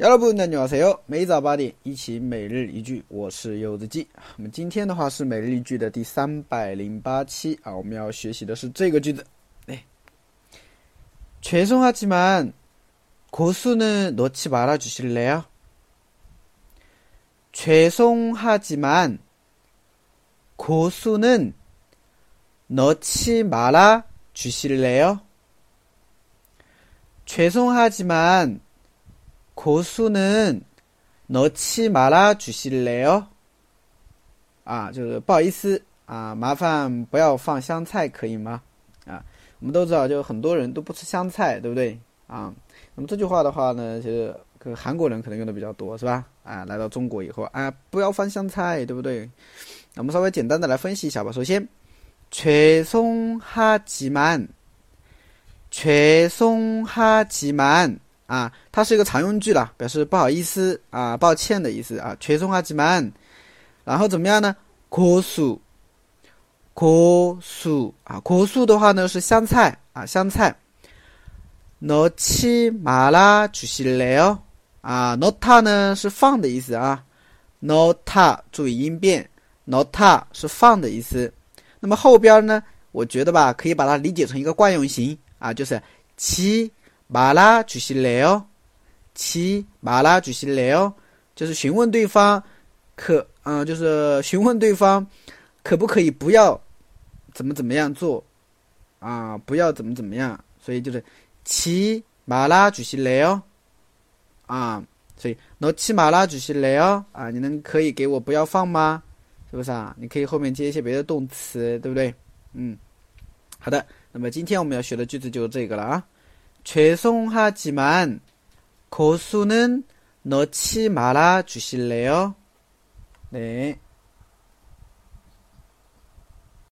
여러분안녕하세요每早八点一起每日一句，我是柚子鸡。我们今天的话是每日一句的第三百零八期啊，我们要学习的是这个句子。哎，죄송하지만고수는넣지말아주실래요죄송하지만고수는넣지말아주실래요죄송하지만 고수는 넣지말아주실래요啊，就是不好意思啊，麻烦不要放香菜，可以吗？啊，我们都知道，就很多人都不吃香菜，对不对？啊，那么这句话的话呢，其实韩国人可能用的比较多，是吧？啊，来到中国以后，啊，不要放香菜，对不对？那我们稍微简单的来分析一下吧。首先，죄송하지 만， 죄송하지 만。 啊，它是一个常用句了，表示不好意思啊、抱歉的意思啊。죄송하지 만， 然后怎么样呢？고수 고수啊，고수的话呢是香菜啊，香菜。넣지말아주실래요啊，넣다呢是放的意思啊。넣다注意音变，넣다是放的意思。那么后边呢，我觉得吧，可以把它理解成一个惯用型啊，就是지 马拉举西雷哦，七马拉举西雷哦，就是询问对方可，嗯，就是询问对方可不可以不要怎么怎么样做啊，不要怎么怎么样，所以就是七马拉举西雷哦，啊，所以那七马拉举西雷哦，啊，你能可以给我不要放吗？是不是啊？你可以后面接一些别的动词，对不对？嗯，好的，那么今天我们要学的句子就是这个了啊。 죄송하지만 고수는 넣지 말아 주실래요 네.